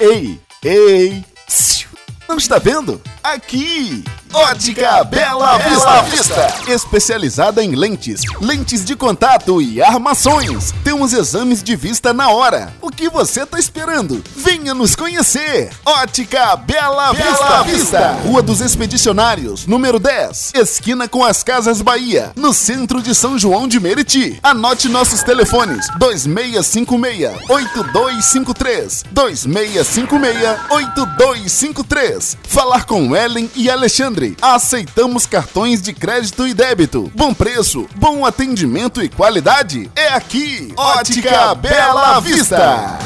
Ei, ei, não está vendo? Aqui! Ótica Bela Vista. Vista. Especializada em lentes, lentes de contato e armações. Temos exames de vista na hora. O que você está esperando? Venha nos conhecer. Ótica Bela, Bela Vista. Vista. Rua dos Expedicionários, número 10. Esquina com as Casas Bahia, no centro de São João de Meriti. Anote nossos telefones: 2656-8253. 2656-8253. Falar com Ellen e Alexandre Aceitamos cartões de crédito e débito. Bom preço, bom atendimento e qualidade é aqui. Ótica Bela Vista.